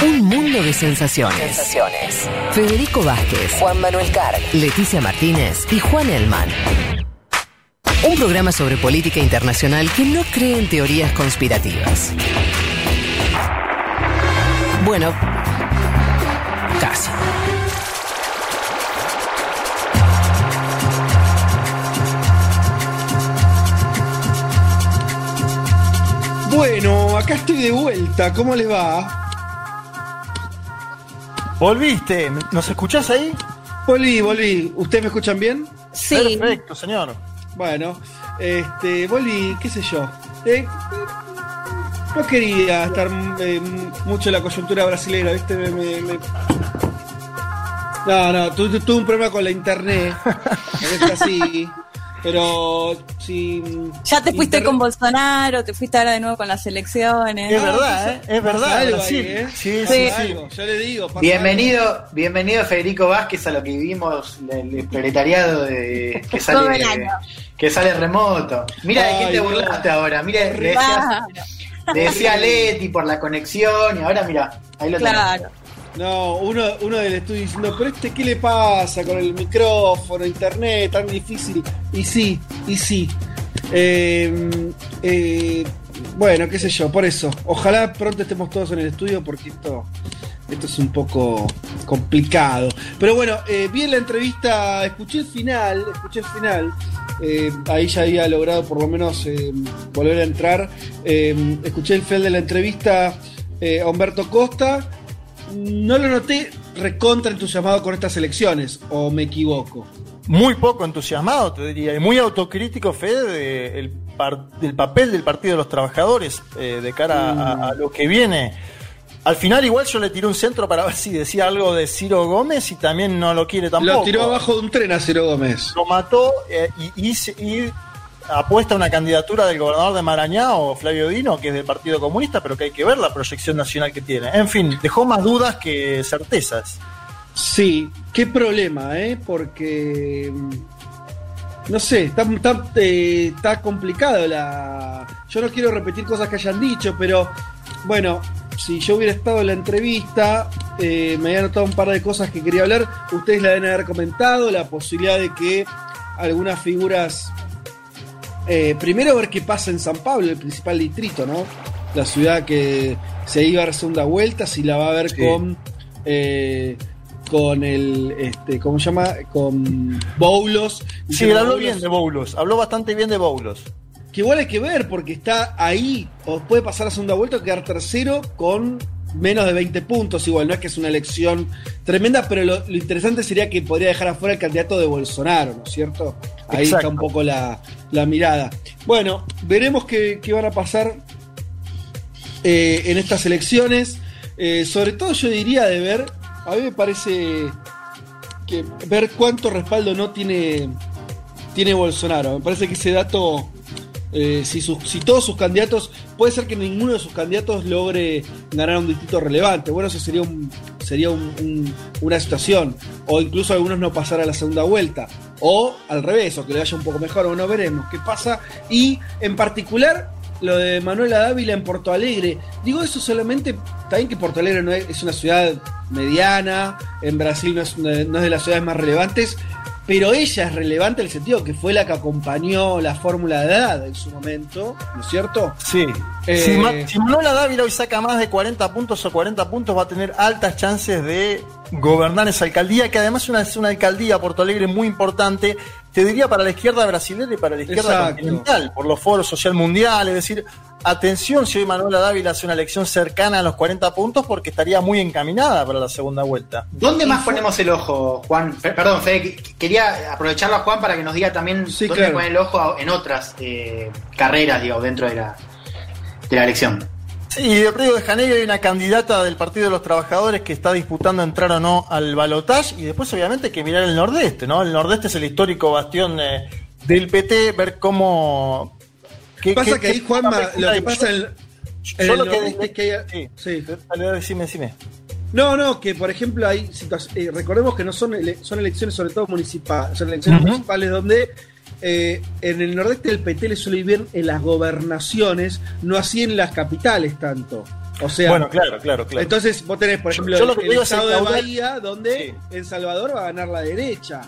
Un mundo de sensaciones. Sensaciones. Federico Vázquez, Juan Manuel Carg. Leticia Martínez y Juan Elman. Un programa sobre política internacional que no cree en teorías conspirativas. Bueno, casi. Bueno, acá estoy de vuelta. ¿Cómo les va? Volviste, ¿nos escuchás ahí? Volví, volví. ¿Ustedes me escuchan bien? Sí. Perfecto, señor. Bueno, este, volví, qué sé yo. Eh, no quería estar eh, mucho en la coyuntura brasileña, ¿viste? Me- me- me- No, no, tu- tu- tuve un problema con la internet. es así. Pero si. Ya te fuiste con Bolsonaro, te fuiste ahora de nuevo con las elecciones. Es verdad, ¿eh? Es verdad, algo ahí, ¿eh? Sí, sí, sí. algo, Yo le digo. Bienvenido, bienvenido Federico Vázquez a lo que vivimos el, el proletariado de, que Todo sale el año. que sale remoto. Mira de quién te burlaste ahora. Mira, decías, decía Leti por la conexión y ahora mira, ahí lo claro. No, uno, uno del estudio diciendo, pero este, ¿qué le pasa con el micrófono, internet, tan difícil? Y sí, y sí. Eh, eh, bueno, qué sé yo, por eso. Ojalá pronto estemos todos en el estudio porque esto, esto es un poco complicado. Pero bueno, eh, vi en la entrevista, escuché el final, escuché el final. eh, ahí ya había logrado por lo menos eh, volver a entrar. Escuché el final de la entrevista eh, Humberto Costa. No lo noté recontra entusiasmado con estas elecciones, o me equivoco. Muy poco entusiasmado, te diría, y muy autocrítico, Fede, de- el par- del papel del Partido de los Trabajadores eh, de cara a, a lo que viene. Al final, igual yo le tiré un centro para ver si decía algo de Ciro Gómez y también no lo quiere tampoco. Lo tiró abajo de un tren a Ciro Gómez. Lo mató eh, y, y apuesta una candidatura del gobernador de Marañao, Flavio Dino, que es del Partido Comunista, pero que hay que ver la proyección nacional que tiene. En fin, dejó más dudas que certezas. Sí, qué problema, ¿eh? Porque. mm, No sé, está, está, eh, está complicado la. Yo no quiero repetir cosas que hayan dicho, pero bueno, si yo hubiera estado en la entrevista, eh, me había notado un par de cosas que quería hablar. Ustedes la deben haber comentado, la posibilidad de que algunas figuras. Eh, primero ver qué pasa en San Pablo, el principal distrito, ¿no? La ciudad que se iba a dar segunda vuelta, si la va a ver Sí. con. eh, con el, este, ¿cómo se llama? Con Boulos. Sí, él habló Boulos- bien de Boulos, habló bastante bien de Boulos. Que igual hay que ver, porque está ahí, o puede pasar a segunda vuelta o quedar tercero con menos de 20 puntos. Igual no es que es una elección tremenda, pero lo, lo interesante sería que podría dejar afuera el candidato de Bolsonaro, ¿no es cierto? Ahí Exacto. está un poco la, la mirada. Bueno, veremos qué, qué van a pasar eh, en estas elecciones. Eh, sobre todo yo diría de ver, a mí me parece que ver cuánto respaldo no tiene, tiene Bolsonaro. Me parece que ese dato, eh, si, sus- si todos sus candidatos, puede ser que ninguno de sus candidatos logre ganar un distrito relevante. Bueno, eso sería, un, sería un- un- una situación. O incluso algunos no pasar a la segunda vuelta. O al revés, o que le vaya un poco mejor. Bueno, veremos qué pasa. Y en particular, lo de Manuela Dávila en Porto Alegre. Digo eso solamente, también que Porto Alegre no es, una ciudad mediana, en Brasil no es, no es de las ciudades más relevantes, pero ella es relevante en el sentido que fue la que acompañó la fórmula de edad en su momento, ¿no es cierto? Sí. Eh, Si, Ma- si Manuela Dávila hoy saca más de 40 puntos o 40 puntos, va a tener altas chances de gobernar esa alcaldía, que además es una, es una alcaldía Porto Alegre muy importante, te diría para la izquierda brasileña y para la izquierda Exacto. continental, por los foros social mundial, es decir, atención si hoy Manuela Dávila hace una elección cercana a los 40 puntos, porque estaría muy encaminada para la segunda vuelta. ¿Dónde más ponemos el ojo, Juan? Perdón, Fede, que- quería aprovecharlo a Juan para que nos diga también Sí, dónde claro. pone el ojo en otras eh, carreras, digo, dentro de la, de la elección. Sí, y de Río de Janeiro hay una candidata del Partido de los Trabajadores que está disputando entrar o no al balotaje y después obviamente hay que mirar el nordeste, ¿no? El nordeste es el histórico bastión eh, del PT, ver cómo... qué- pasa qué- que ahí, Juanma, lo que pasa en, en Yo el lo que- nordeste es que hay- Sí, sí. Dale, decime, decime. No, no, que por ejemplo hay situaciones, recordemos que no son, ele- son elecciones sobre todo municipales, son elecciones municipales donde eh, en el nordeste del PT le suele ir bien en las gobernaciones, no así en las capitales tanto. O sea, bueno, claro, claro, claro. entonces vos tenés, por Yo- ejemplo, yo lo el, que el digo es el de Bahía, donde Sí. El Salvador va a ganar la derecha.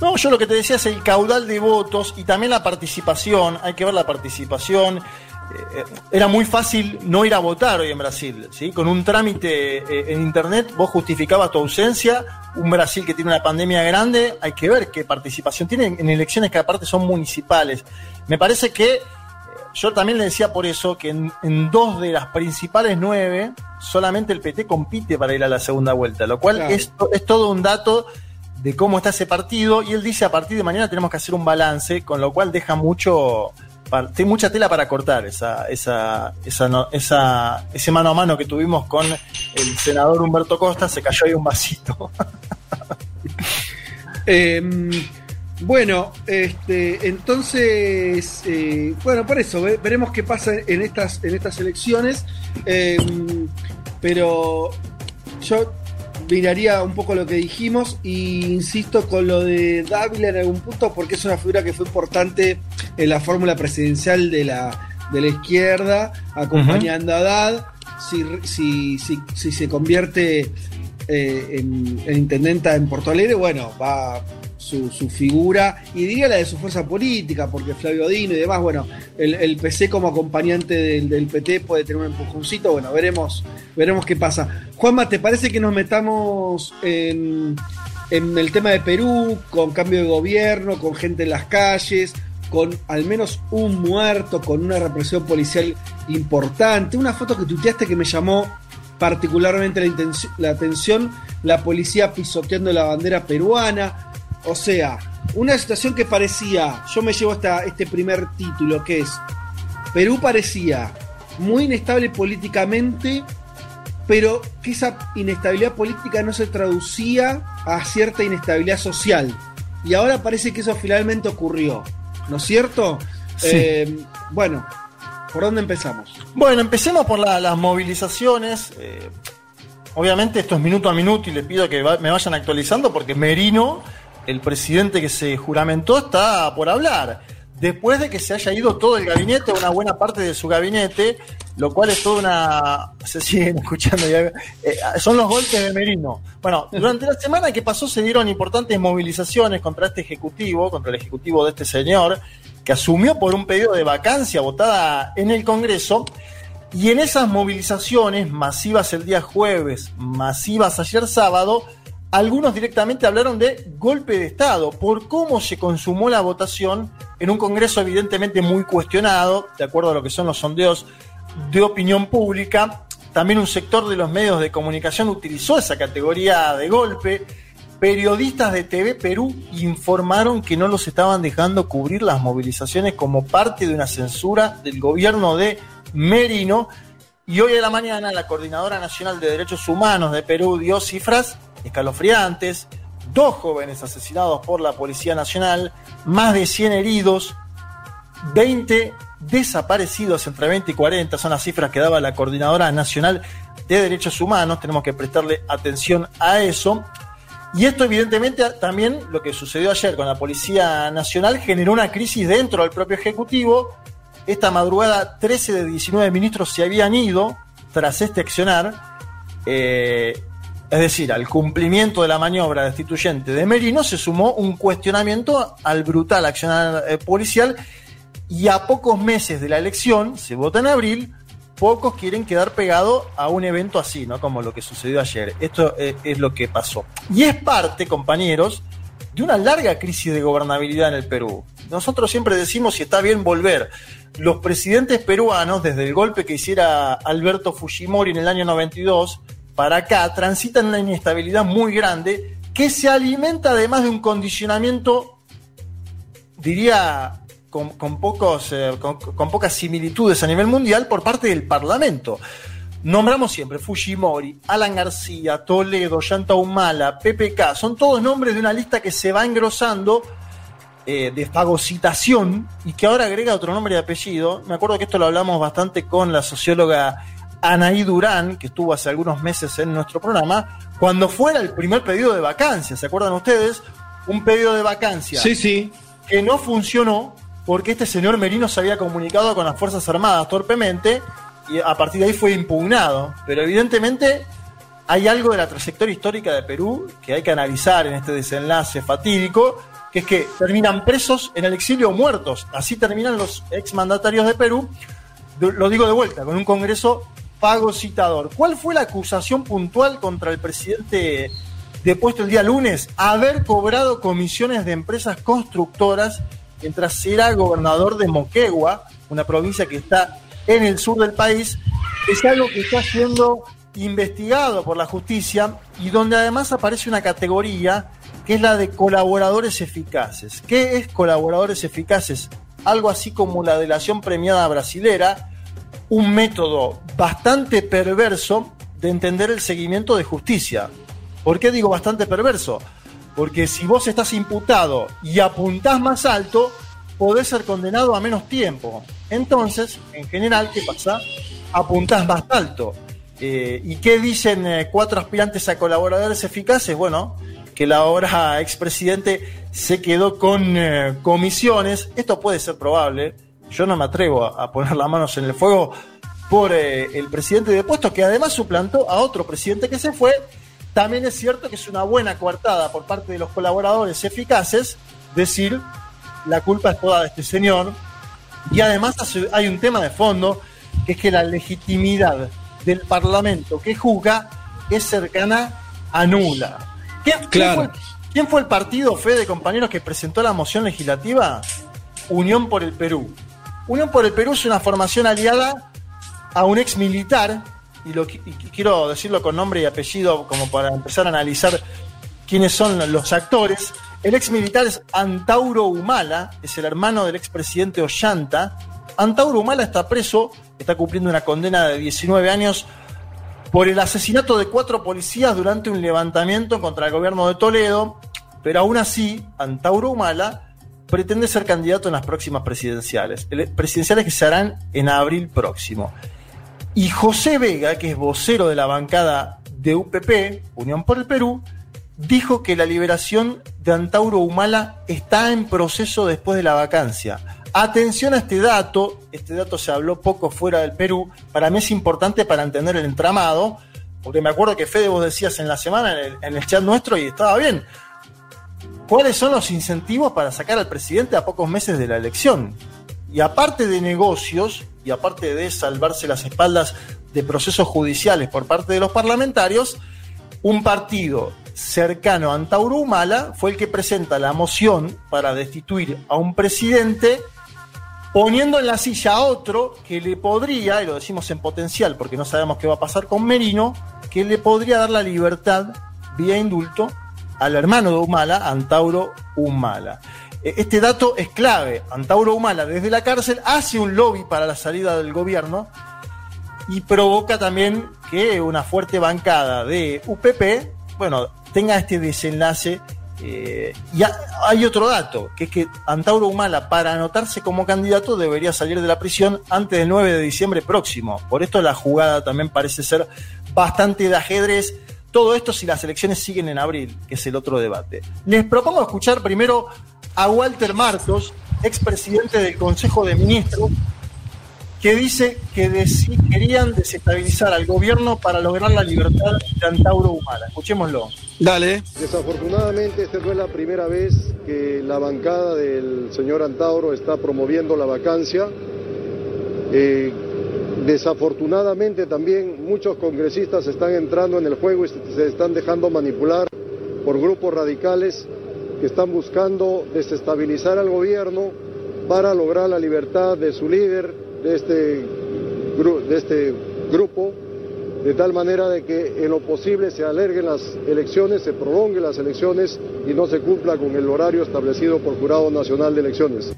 No, yo lo que te decía es el caudal de votos y también la participación. Hay que ver la participación. Eh, era muy fácil no ir a votar hoy en Brasil. ¿sí? Con un trámite eh, en internet vos justificabas tu ausencia. Un Brasil que tiene una pandemia grande, hay que ver qué participación tiene en elecciones que aparte son municipales. Me parece que eh, yo también le decía por eso que en, en dos de las principales nueve solamente el PT compite para ir a la segunda vuelta, lo cual Claro. es, es todo un dato de cómo está ese partido y él dice a partir de mañana tenemos que hacer un balance, con lo cual deja mucho mucha tela para cortar esa, esa, esa, ese mano a mano que tuvimos con el senador Humberto Costa, se cayó ahí un vasito. Eh, bueno, este, entonces, eh, bueno, por eso, ve- veremos qué pasa en estas, en estas elecciones. Eh, pero yo miraría un poco lo que dijimos y insisto con lo de Dávila en algún punto porque es una figura que fue importante en la fórmula presidencial de la, de la izquierda, acompañando a Haddad. Si, si, si, si se convierte eh, en, en intendenta en Porto Alegre, bueno, va su, figura y diría la de su fuerza política, porque Flavio Dino y demás, bueno, el, PC como acompañante del, PT puede tener un empujoncito, bueno, veremos, veremos qué pasa. Juanma, ¿te parece que nos metamos en, el tema de Perú, con cambio de gobierno, con gente en las calles? con al menos un muerto, con una represión policial importante. Una foto que tuiteaste que me llamó particularmente la, la atención, la policía pisoteando la bandera peruana. O sea, una situación que parecía, yo me llevo hasta este primer título, que es, Perú parecía muy inestable políticamente, pero que esa inestabilidad política no se traducía a cierta inestabilidad social. Y ahora parece que eso finalmente ocurrió. ¿No es cierto? Sí. Eh, bueno, ¿por dónde empezamos? Bueno, empecemos por la- las movilizaciones. Eh, obviamente esto es minuto a minuto y le pido que va- me vayan actualizando porque Merino, el presidente que se juramentó, está por hablar. Después de que se haya ido todo el gabinete, una buena parte de su gabinete, lo cual es toda una... Se siguen escuchando ya. Eh, son los golpes de Merino. Bueno, durante la semana que pasó se dieron importantes movilizaciones contra este ejecutivo, contra el ejecutivo de este señor, que asumió por un pedido de vacancia votada en el Congreso. Y en esas movilizaciones masivas el día jueves, masivas ayer sábado, algunos directamente hablaron de golpe de Estado, por cómo se consumó la votación en un Congreso evidentemente muy cuestionado, de acuerdo a lo que son los sondeos de opinión pública. También un sector de los medios de comunicación utilizó esa categoría de golpe. Periodistas de TV Perú informaron que no los estaban dejando cubrir las movilizaciones como parte de una censura del gobierno de Merino. Y hoy a la mañana la Coordinadora Nacional de Derechos Humanos de Perú dio cifras escalofriantes. Dos jóvenes asesinados por la Policía Nacional, más de 100 heridos, 20 desaparecidos entre 20 y 40, son las cifras que daba la Coordinadora Nacional de Derechos Humanos, tenemos que prestarle atención a eso. Y esto evidentemente también lo que sucedió ayer con la Policía Nacional generó una crisis dentro del propio Ejecutivo. Esta madrugada 13 de 19 ministros se habían ido tras este accionar. Eh, es decir, al cumplimiento de la maniobra destituyente de Merino se sumó un cuestionamiento al brutal accionar eh, policial y a pocos meses de la elección, se vota en abril, pocos quieren quedar pegados a un evento así, ¿no? Como lo que sucedió ayer. Esto eh, es lo que pasó. Y es parte, compañeros, de una larga crisis de gobernabilidad en el Perú. Nosotros siempre decimos si está bien volver. Los presidentes peruanos, desde el golpe que hiciera Alberto Fujimori en el año 92, para acá, transitan una inestabilidad muy grande que se alimenta además de un condicionamiento, diría, con, pocos, eh, con pocas similitudes a nivel mundial por parte del Parlamento. Nombramos siempre Fujimori, Alan García, Toledo, Yanta Humala, PPK, son todos nombres de una lista que se va engrosando eh, de fagocitación y que ahora agrega otro nombre y apellido. Me acuerdo que esto lo hablamos bastante con la socióloga Anaí Durán, que estuvo hace algunos meses en nuestro programa, cuando fuera el primer pedido de vacancia, ¿se acuerdan ustedes? Un pedido de vacancia Sí, sí. que no funcionó porque este señor Merino se había comunicado con las Fuerzas Armadas torpemente y a partir de ahí fue impugnado. Pero evidentemente hay algo de la trayectoria histórica de Perú que hay que analizar en este desenlace fatídico, que es que terminan presos en el exilio o muertos. Así terminan los exmandatarios de Perú, lo digo de vuelta, con un Congreso fagocitador. ¿Cuál fue la acusación puntual contra el presidente depuesto el día lunes? Haber cobrado comisiones de empresas constructoras mientras era gobernador de Moquegua, una provincia que está en el sur del país, es algo que está siendo investigado por la justicia y donde además aparece una categoría que es la de colaboradores eficaces. ¿Qué es colaboradores eficaces? Algo así como la delación premiada brasilera, un método bastante perverso de entender el seguimiento de justicia. ¿Por qué digo bastante perverso? Porque si vos estás imputado y apuntás más alto, podés ser condenado a menos tiempo. Entonces, en general, ¿qué pasa? Apuntás más alto. Eh, ¿Y qué dicen eh, cuatro aspirantes a colaboradores eficaces? Bueno, que la ahora expresidente se quedó con eh, comisiones. Esto puede ser probable. Yo no me atrevo a, poner las manos en el fuego por el presidente de puesto, que además suplantó a otro presidente que se fue. También es cierto que es una buena coartada por parte de los colaboradores eficaces decir la culpa es toda de este señor. Y además hay un tema de fondo, que es que la legitimidad del Parlamento que juzga es cercana a nula. ¿Quién, fue, el partido, fe de compañeros, que presentó la moción legislativa? Unión por el Perú. Unión por el Perú es una formación aliada a un ex militar, y, quiero decirlo con nombre y apellido como para empezar a analizar quiénes son los actores. El ex militar es Antauro Humala, es el hermano del expresidente Ollanta. Antauro Humala está preso está cumpliendo una condena de 19 años por el asesinato de cuatro policías durante un levantamiento contra el gobierno de Toledo, pero aún así, Antauro Humala pretende ser candidato en las próximas presidenciales, presidenciales que se harán en abril próximo. Y José Vega, que es vocero de la bancada de UPP, Unión por el Perú, dijo que la liberación de Antauro Humala está en proceso después de la vacancia. Atención a este dato, este dato se habló poco fuera del Perú, para mí es importante para entender el entramado, porque me acuerdo que Fede vos decías en la semana en el, chat nuestro y estaba bien. ¿Cuáles son los incentivos para sacar al presidente a pocos meses de la elección? Y aparte de negocios, y aparte de salvarse las espaldas de procesos judiciales por parte de los parlamentarios, un partido cercano a Antauro Humala fue el que presenta la moción para destituir a un presidente poniendo en la silla a otro que le podría, y lo decimos en potencial porque no sabemos qué va a pasar con Merino, que le podría dar la libertad vía indulto al hermano de Humala, Antauro Humala. E, este dato es clave. Antauro Humala desde la cárcel hace un lobby para la salida del gobierno y provoca también que una fuerte bancada de UPP, bueno, tenga este desenlace eh, y hay otro dato, que es que Antauro Humala, para anotarse como candidato, debería salir de la prisión antes del 9 de diciembre próximo. Por esto la jugada también parece ser bastante de ajedrez. Todo esto si las elecciones siguen en abril, que es el otro debate. Les propongo escuchar primero a Walter Martos, expresidente del Consejo de Ministros, que dice que querían desestabilizar al gobierno para lograr la libertad de Antauro Humala. Escuchémoslo. Dale. Desafortunadamente, esta no es la primera vez que la bancada del señor Antauro está promoviendo la vacancia. Eh, desafortunadamente también muchos congresistas están entrando en el juego y se están dejando manipular por grupos radicales que están buscando desestabilizar al gobierno para lograr la libertad de su líder, de este, de este grupo, de tal manera de que en lo posible se alerguen las elecciones, se prolonguen las elecciones y no se cumpla con el horario establecido por Jurado Nacional de Elecciones.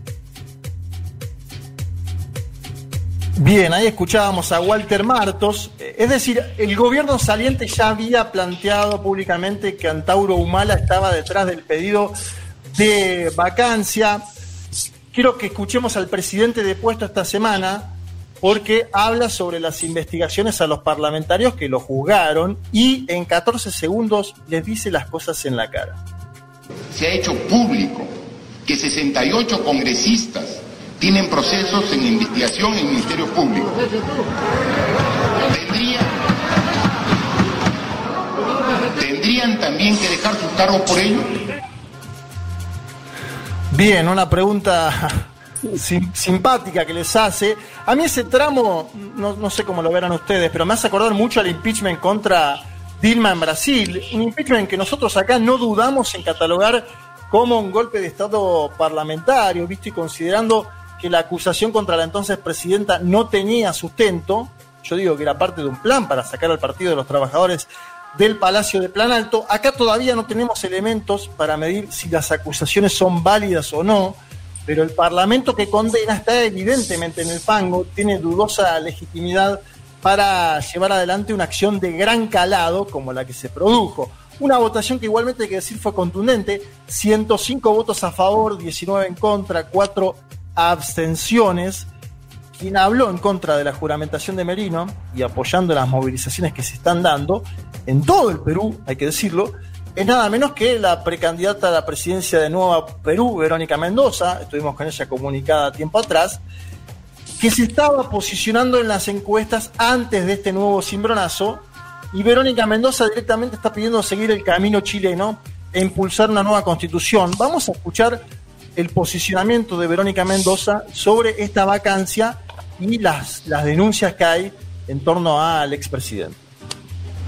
Bien, ahí escuchábamos a Walter Martos. Es decir, el gobierno saliente ya había planteado públicamente que Antauro Humala estaba detrás del pedido de vacancia. Quiero que escuchemos al presidente de puesto esta semana, porque habla sobre las investigaciones a los parlamentarios que lo juzgaron y en 14 segundos les dice las cosas en la cara. Se ha hecho público que 68 congresistas tienen procesos en investigación en el Ministerio Público. Tendrían, tendrían también que dejar sus cargos por ello. Bien, una pregunta sim- simpática que les hace. A mí ese tramo, no sé cómo lo verán ustedes, pero me hace acordar mucho al impeachment contra Dilma en Brasil. Un impeachment que nosotros acá no dudamos en catalogar como un golpe de Estado parlamentario, visto y considerando que la acusación contra la entonces presidenta no tenía sustento. Yo digo que era parte de un plan para sacar al Partido de los Trabajadores del Palacio de Plan Alto. Acá todavía no tenemos elementos para medir si las acusaciones son válidas o no, pero el Parlamento que condena está evidentemente en el fango, tiene dudosa legitimidad para llevar adelante una acción de gran calado como la que se produjo. Una votación que igualmente hay que decir fue contundente, 105 votos a favor, 19 en contra, 4 abstenciones. Quien habló en contra de la juramentación de Merino y apoyando las movilizaciones que se están dando en todo el Perú, hay que decirlo, es nada menos que la precandidata a la presidencia de Nueva Perú, Verónica Mendoza, estuvimos con ella comunicada tiempo atrás, que se estaba posicionando en las encuestas antes de este nuevo cimbronazo, y Verónica Mendoza directamente está pidiendo seguir el camino chileno e impulsar una nueva constitución. Vamos a escuchar el posicionamiento de Verónica Mendoza sobre esta vacancia y las, las denuncias que hay en torno al expresidente.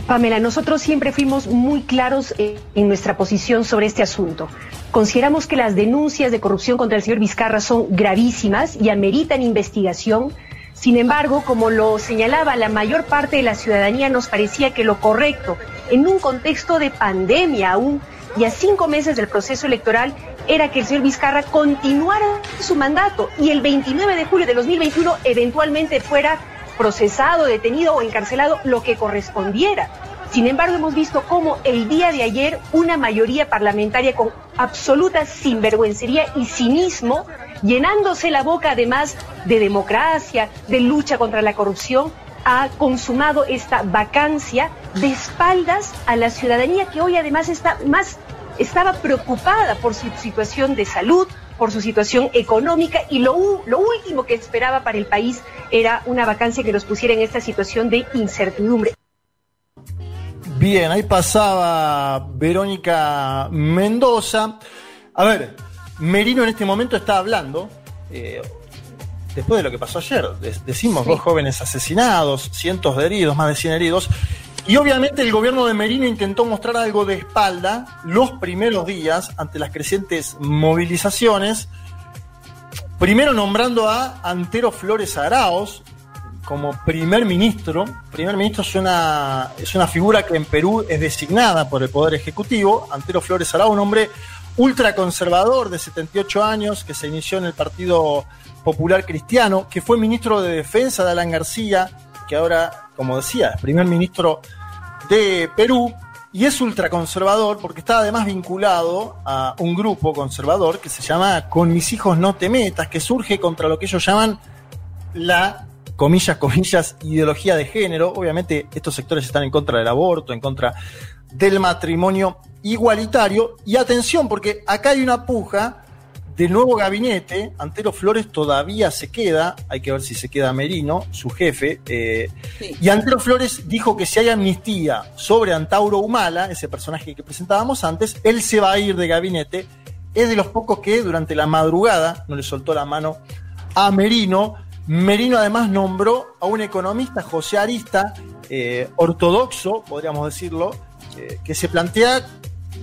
Pamela, nosotros siempre fuimos muy claros en nuestra posición sobre este asunto. Consideramos que las denuncias de corrupción contra el señor Vizcarra son gravísimas y ameritan investigación. Sin embargo, como lo señalaba la mayor parte de la ciudadanía, nos parecía que lo correcto, en un contexto de pandemia aún y a cinco meses del proceso electoral, era que el señor Vizcarra continuara su mandato y el 29 de julio de 2021 eventualmente fuera procesado, detenido o encarcelado, lo que correspondiera. Sin embargo, hemos visto cómo el día de ayer una mayoría parlamentaria con absoluta sinvergüencería y cinismo, llenándose la boca además de democracia, de lucha contra la corrupción, ha consumado esta vacancia de espaldas a la ciudadanía que hoy además está más estaba preocupada por su situación de salud, por su situación económica y lo, lo último que esperaba para el país era una vacancia que nos pusiera en esta situación de incertidumbre. Bien, ahí pasaba Verónica Mendoza. A ver, Merino en este momento está hablando, eh, después de lo que pasó ayer, de- decimos dos jóvenes asesinados, cientos de heridos, más de 100 heridos, y obviamente el gobierno de Merino intentó mostrar algo de espalda los primeros días ante las crecientes movilizaciones, primero nombrando a Antero Flores Araos, como primer ministro. Primer ministro es una, es una figura que en Perú es designada por el Poder Ejecutivo. Antero Flores Arau, un hombre ultraconservador de 78 años que se inició en el Partido Popular Cristiano, que fue ministro de Defensa de Alan García, que ahora, como decía, es primer ministro de Perú. Y es ultraconservador porque está además vinculado a un grupo conservador que se llama Con mis hijos no te metas, que surge contra lo que ellos llaman la, comillas, comillas, ideología de género. Obviamente estos sectores están en contra del aborto, en contra del matrimonio igualitario. Y atención, porque acá hay una puja del nuevo gabinete. Antero Flores todavía se queda, hay que ver si se queda Merino, su jefe. eh, Sí. y Antero Flores dijo que si hay amnistía sobre Antauro Humala, ese personaje que presentábamos antes, él se va a ir de gabinete. Es de los pocos que durante la madrugada no le soltó la mano a Merino. Merino además nombró a un economista, José Arista, eh, ortodoxo, podríamos decirlo, eh, que se plantea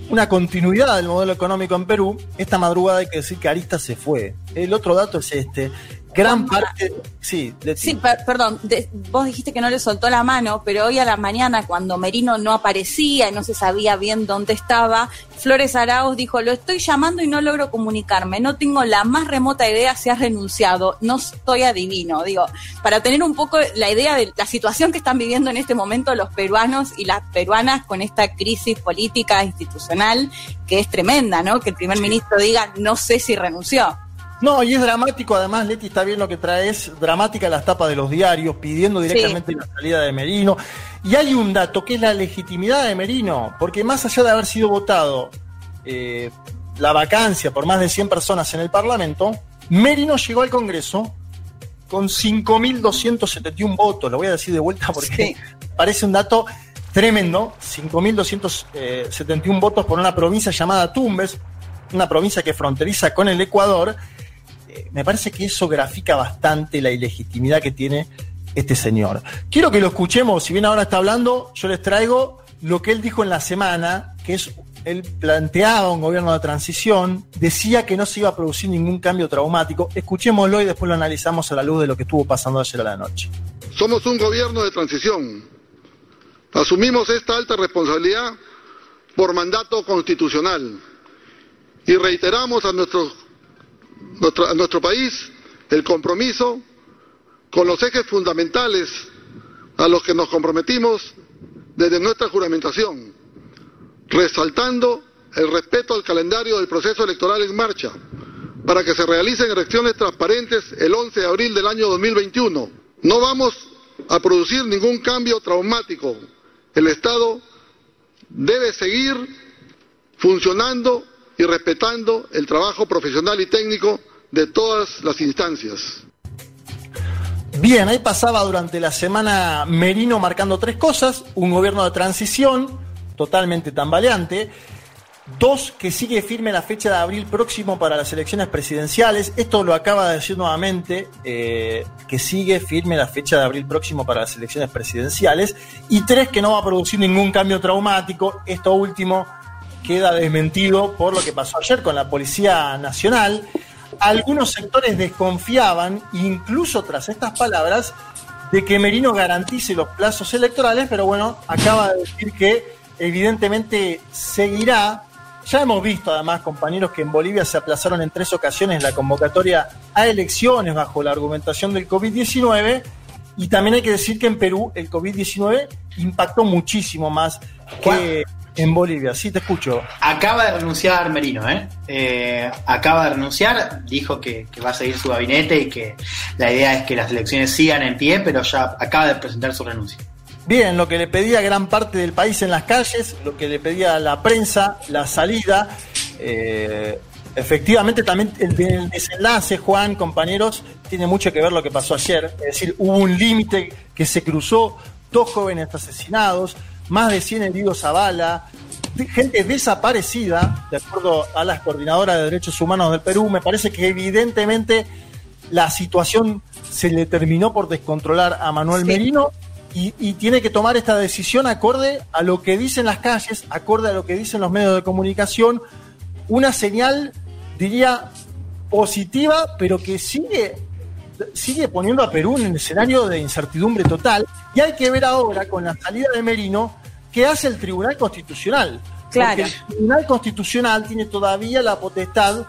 una continuidad del modelo económico en Perú. Esta madrugada hay que decir que Arista se fue. El otro dato es este. Gran parte. Sí, Leti. Sí, per- perdón, de- vos dijiste que no le soltó la mano, pero hoy a la mañana, cuando Merino no aparecía y no se sabía bien dónde estaba, Flores Arauz dijo, lo estoy llamando y no logro comunicarme, no tengo la más remota idea si has renunciado, no estoy adivino. Digo, para tener un poco la idea de la situación que están viviendo en este momento los peruanos y las peruanas con esta crisis política institucional que es tremenda, ¿no? Que el primer ministro diga, no sé si renunció. No, y es dramático, además, Leti está bien lo que trae, es dramática las tapas de los diarios, pidiendo directamente la salida de Merino. Y hay un dato que es la legitimidad de Merino, porque más allá de haber sido votado eh, la vacancia por más de 100 personas en el Parlamento, Merino llegó al Congreso con 5.271 votos. Lo voy a decir de vuelta porque parece un dato tremendo. 5.271 votos por una provincia llamada Tumbes, una provincia que fronteriza con el Ecuador. Me parece que eso grafica bastante la ilegitimidad que tiene este señor. Quiero que lo escuchemos, si bien ahora está hablando, yo les traigo lo que él dijo en la semana, que es, él planteaba un gobierno de transición, decía que no se iba a producir ningún cambio traumático. Escuchémoslo y después lo analizamos a la luz de lo que estuvo pasando ayer a la noche. Somos un gobierno de transición. Asumimos esta alta responsabilidad por mandato constitucional y reiteramos a nuestro, nuestro, nuestro país el compromiso con los ejes fundamentales a los que nos comprometimos desde nuestra juramentación, resaltando el respeto al calendario del proceso electoral en marcha, para que se realicen elecciones transparentes el 11 de abril del año 2021. No vamos a producir ningún cambio traumático. El Estado debe seguir funcionando y respetando el trabajo profesional y técnico de todas las instancias. Bien, ahí pasaba durante la semana Merino marcando tres cosas, un gobierno de transición totalmente tambaleante, dos, que sigue firme la fecha de abril próximo para las elecciones presidenciales, esto lo acaba de decir nuevamente, eh, que sigue firme la fecha de abril próximo para las elecciones presidenciales, y tres, que no va a producir ningún cambio traumático, esto último queda desmentido por lo que pasó ayer con la Policía Nacional, algunos sectores desconfiaban, incluso tras estas palabras, de que Merino garantice los plazos electorales, pero bueno, acaba de decir que evidentemente seguirá. Ya hemos visto además, compañeros, que en Bolivia se aplazaron en tres ocasiones la convocatoria a elecciones bajo la argumentación del COVID-19. Y también hay que decir que en Perú el COVID-19 impactó muchísimo más que, en Bolivia, sí te escucho. Acaba de renunciar Merino, ¿eh? eh acaba de renunciar, dijo que, va a seguir su gabinete y que la idea es que las elecciones sigan en pie, pero ya acaba de presentar su renuncia. Bien, lo que le pedía gran parte del país en las calles, lo que le pedía la prensa, la salida. Eh, efectivamente, también el, el, desenlace, Juan, compañeros, tiene mucho que ver lo que pasó ayer. Es decir, hubo un límite que se cruzó, dos jóvenes asesinados, más de 100 heridos a bala, gente desaparecida, de acuerdo a las coordinadoras de derechos humanos del Perú. Me parece que evidentemente la situación se le terminó por descontrolar a Manuel Merino y, y, tiene que tomar esta decisión acorde a lo que dicen las calles, acorde a lo que dicen los medios de comunicación. Una señal, diría, positiva, pero que sigue sigue poniendo a Perú en el escenario de incertidumbre total. Y hay que ver ahora, con la salida de Merino, qué hace el Tribunal Constitucional. Claro. Porque el Tribunal Constitucional tiene todavía la potestad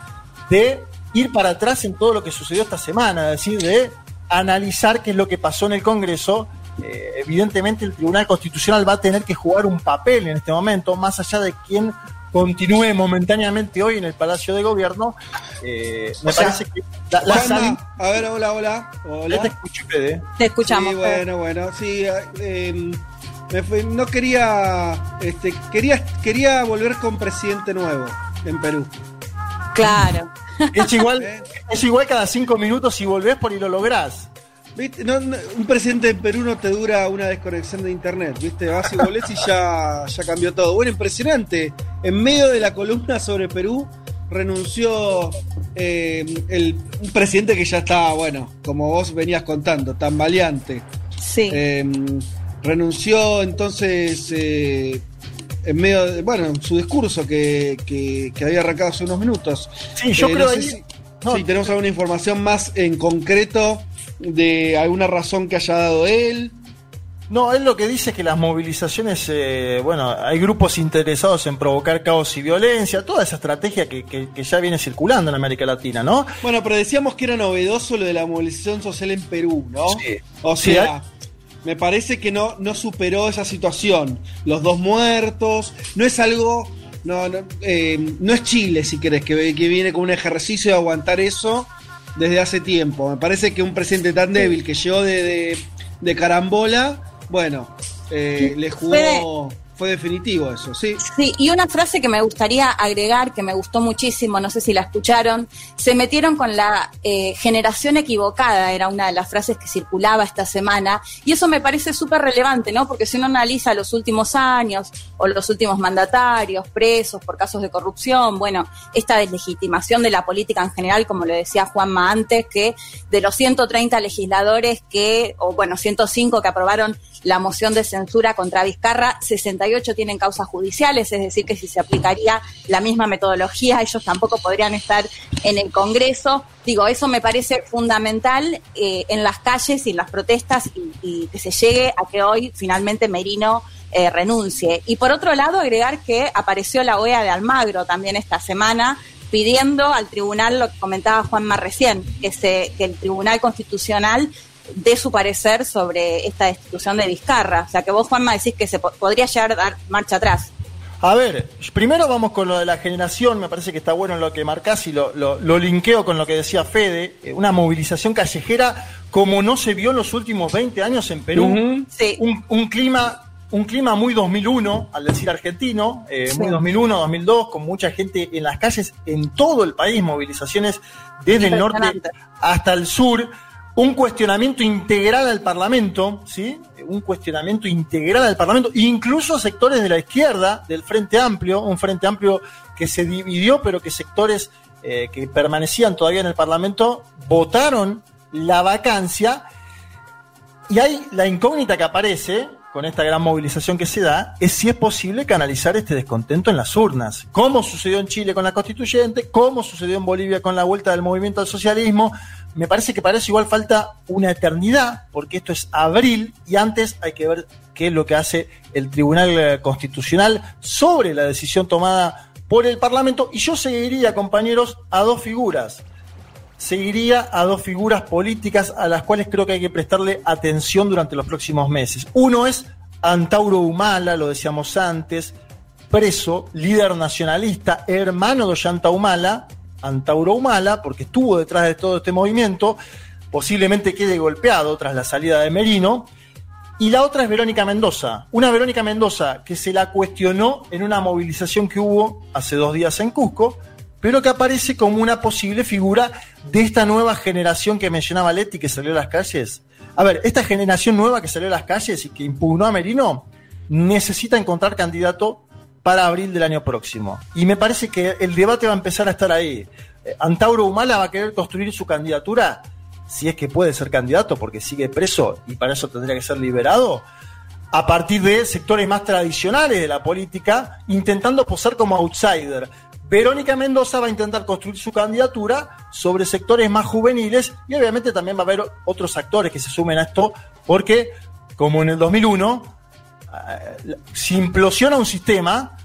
de ir para atrás en todo lo que sucedió esta semana, es decir, de analizar qué es lo que pasó en el Congreso. Eh, evidentemente el Tribunal Constitucional va a tener que jugar un papel en este momento, más allá de quién continúe momentáneamente hoy en el Palacio de Gobierno. Eh, me parece que la, la A ver, hola, hola. hola. te escucho, Fede. Te escuchamos. Sí, bueno, bueno, sí. Eh, fue, no quería, este, quería, quería volver con presidente nuevo en Perú. Claro. Es igual, es igual cada cinco minutos y volvés por y lo lográs. ¿Viste? No, no, un presidente en Perú no te dura una desconexión de internet, ¿viste? Vas y volvés y ya, ya cambió todo. Bueno, impresionante. En medio de la columna sobre Perú renunció eh, el, un presidente que ya estaba, bueno, como vos venías contando, tan valiente. Sí. Eh, renunció entonces eh, en medio de, bueno, su discurso que, que, que, había arrancado hace unos minutos. Sí, yo creo no ahí... si, no. si tenemos alguna información más en concreto de alguna razón que haya dado él. No, él lo que dice es que las movilizaciones, eh, bueno, hay grupos interesados en provocar caos y violencia, toda esa estrategia que, que, que, ya viene circulando en América Latina, ¿no? Bueno, pero decíamos que era novedoso lo de la movilización social en Perú, ¿no? Sí. O sea, sí, me parece que no, no superó esa situación. Los dos muertos, no es algo, no, no, eh, no es Chile, si querés, que, que viene con un ejercicio de aguantar eso desde hace tiempo. Me parece que un presidente tan débil que llegó de, de, de carambola, bueno, eh, le jugó. fue definitivo eso, sí. Sí, y una frase que me gustaría agregar, que me gustó muchísimo, no sé si la escucharon, se metieron con la eh, generación equivocada, era una de las frases que circulaba esta semana, y eso me parece súper relevante, ¿no? Porque si uno analiza los últimos años o los últimos mandatarios presos por casos de corrupción, bueno, esta deslegitimación de la política en general, como le decía Juanma antes, que de los 130 legisladores que, o bueno, 105 que aprobaron la moción de censura contra Vizcarra, 68 tienen causas judiciales, es decir, que si se aplicaría la misma metodología, ellos tampoco podrían estar en el Congreso. Digo, eso me parece fundamental eh, en las calles y en las protestas y, que se llegue a que hoy finalmente Merino eh, renuncie. Y por otro lado, agregar que apareció la OEA de Almagro también esta semana pidiendo al tribunal lo que comentaba Juanma recién, que, se, que el Tribunal Constitucional de su parecer sobre esta destitución de Vizcarra. O sea, que vos, Juanma, decís que se podría llegar a dar marcha atrás. A ver, primero vamos con lo de la generación, me parece que está bueno lo que marcás y lo, lo, linkeo con lo que decía Fede, eh, una movilización callejera como no se vio en los últimos 20 años en Perú, sí. un, clima un clima muy 2001, al decir argentino, eh, muy 2001, 2002, con mucha gente en las calles en todo el país, movilizaciones desde el norte hasta el sur un cuestionamiento integral al Parlamento, ¿sí? Un cuestionamiento integral al Parlamento, incluso sectores de la izquierda, del Frente Amplio, un Frente Amplio que se dividió, pero que sectores eh, que permanecían todavía en el Parlamento votaron la vacancia. Y hay la incógnita que aparece con esta gran movilización que se da, es si es posible canalizar este descontento en las urnas. Como sucedió en Chile con la constituyente, como sucedió en Bolivia con la vuelta del movimiento al socialismo, me parece que para eso igual falta una eternidad, porque esto es abril y antes hay que ver qué es lo que hace el Tribunal eh, Constitucional sobre la decisión tomada por el Parlamento. Y yo seguiría, compañeros, a dos figuras. Seguiría a dos figuras políticas a las cuales creo que hay que prestarle atención durante los próximos meses. Uno es Antauro Humala, lo decíamos antes, preso, líder nacionalista, hermano de Ollanta Humala, Antauro Humala, porque estuvo detrás de todo este movimiento, posiblemente quede golpeado tras la salida de Merino. Y la otra es Verónica Mendoza, una Verónica Mendoza que se la cuestionó en una movilización que hubo hace dos días en Cusco, pero que aparece como una posible figura de esta nueva generación que mencionaba Leti que salió a las calles. A ver, esta generación nueva que salió a las calles y que impugnó a Merino necesita encontrar candidato para abril del año próximo. Y me parece que el debate va a empezar a estar ahí. Eh, Antauro Humala va a querer construir su candidatura, si es que puede ser candidato, porque sigue preso y para eso tendría que ser liberado, a partir de sectores más tradicionales de la política, intentando posar como outsider. Verónica Mendoza va a intentar construir su candidatura sobre sectores más juveniles y obviamente también va a haber otros actores que se sumen a esto, porque como en el 2001, eh, si implosiona un sistema,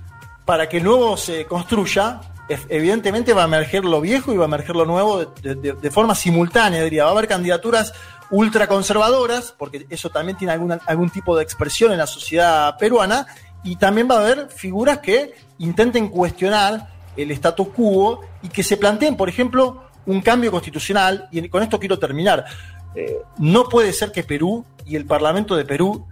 para que el nuevo se construya, evidentemente va a emerger lo viejo y va a emerger lo nuevo de, forma simultánea, diría. Va a haber candidaturas ultraconservadoras, porque eso también tiene algún tipo de expresión en la sociedad peruana, y también va a haber figuras que intenten cuestionar el status quo y que se planteen, por ejemplo, un cambio constitucional, y con esto quiero terminar. Eh, no puede ser que Perú y el Parlamento de Perú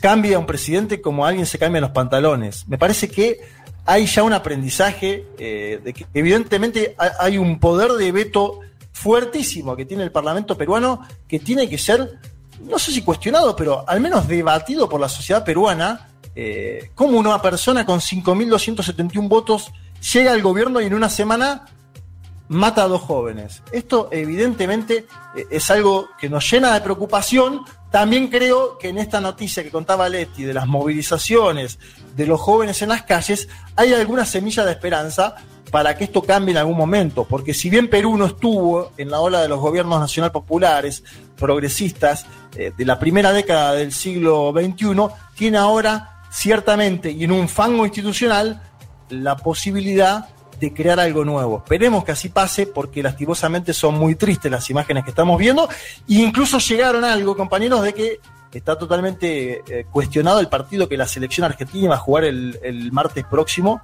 cambie a un presidente como alguien se cambia los pantalones. Me parece que hay ya un aprendizaje eh, de que evidentemente hay un poder de veto fuertísimo que tiene el Parlamento peruano que tiene que ser, no sé si cuestionado, pero al menos debatido por la sociedad peruana, eh, como una persona con 5.271 votos llega al gobierno y en una semana mata a dos jóvenes. Esto evidentemente eh, es algo que nos llena de preocupación. También creo que en esta noticia que contaba Leti de las movilizaciones de los jóvenes en las calles, hay alguna semilla de esperanza para que esto cambie en algún momento, porque si bien Perú no estuvo en la ola de los gobiernos nacional populares, progresistas, eh, de la primera década del siglo XXI, tiene ahora ciertamente y en un fango institucional la posibilidad de crear algo nuevo. Esperemos que así pase porque lastimosamente son muy tristes las imágenes que estamos viendo e incluso llegaron a algo, compañeros, de que está totalmente eh, cuestionado el partido que la selección argentina va a jugar el, el martes próximo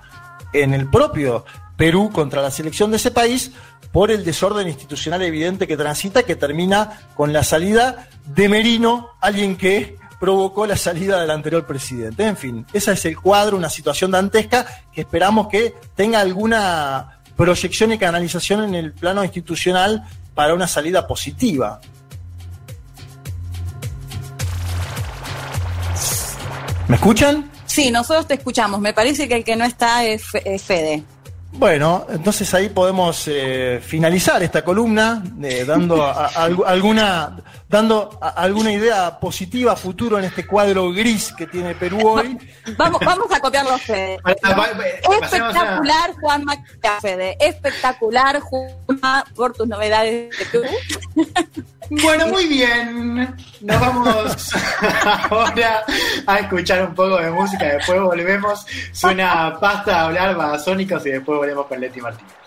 en el propio Perú contra la selección de ese país por el desorden institucional evidente que transita, que termina con la salida de Merino, alguien que provocó la salida del anterior presidente. En fin, ese es el cuadro, una situación dantesca que esperamos que tenga alguna proyección y canalización en el plano institucional para una salida positiva. ¿Me escuchan? Sí, nosotros te escuchamos. Me parece que el que no está es, Fede. Bueno, entonces ahí podemos eh, finalizar esta columna eh, dando alguna dando alguna idea positiva futuro en este cuadro gris que tiene Perú hoy. vamos, vamos a copiarlo, Fede. Espectacular, Juan Fede. Espectacular, Juan, por tus novedades de Perú. Bueno, muy bien. Nos vamos ahora a escuchar un poco de música. Después volvemos. Suena pasta a hablar basónicos y después volvemos con Leti Martínez.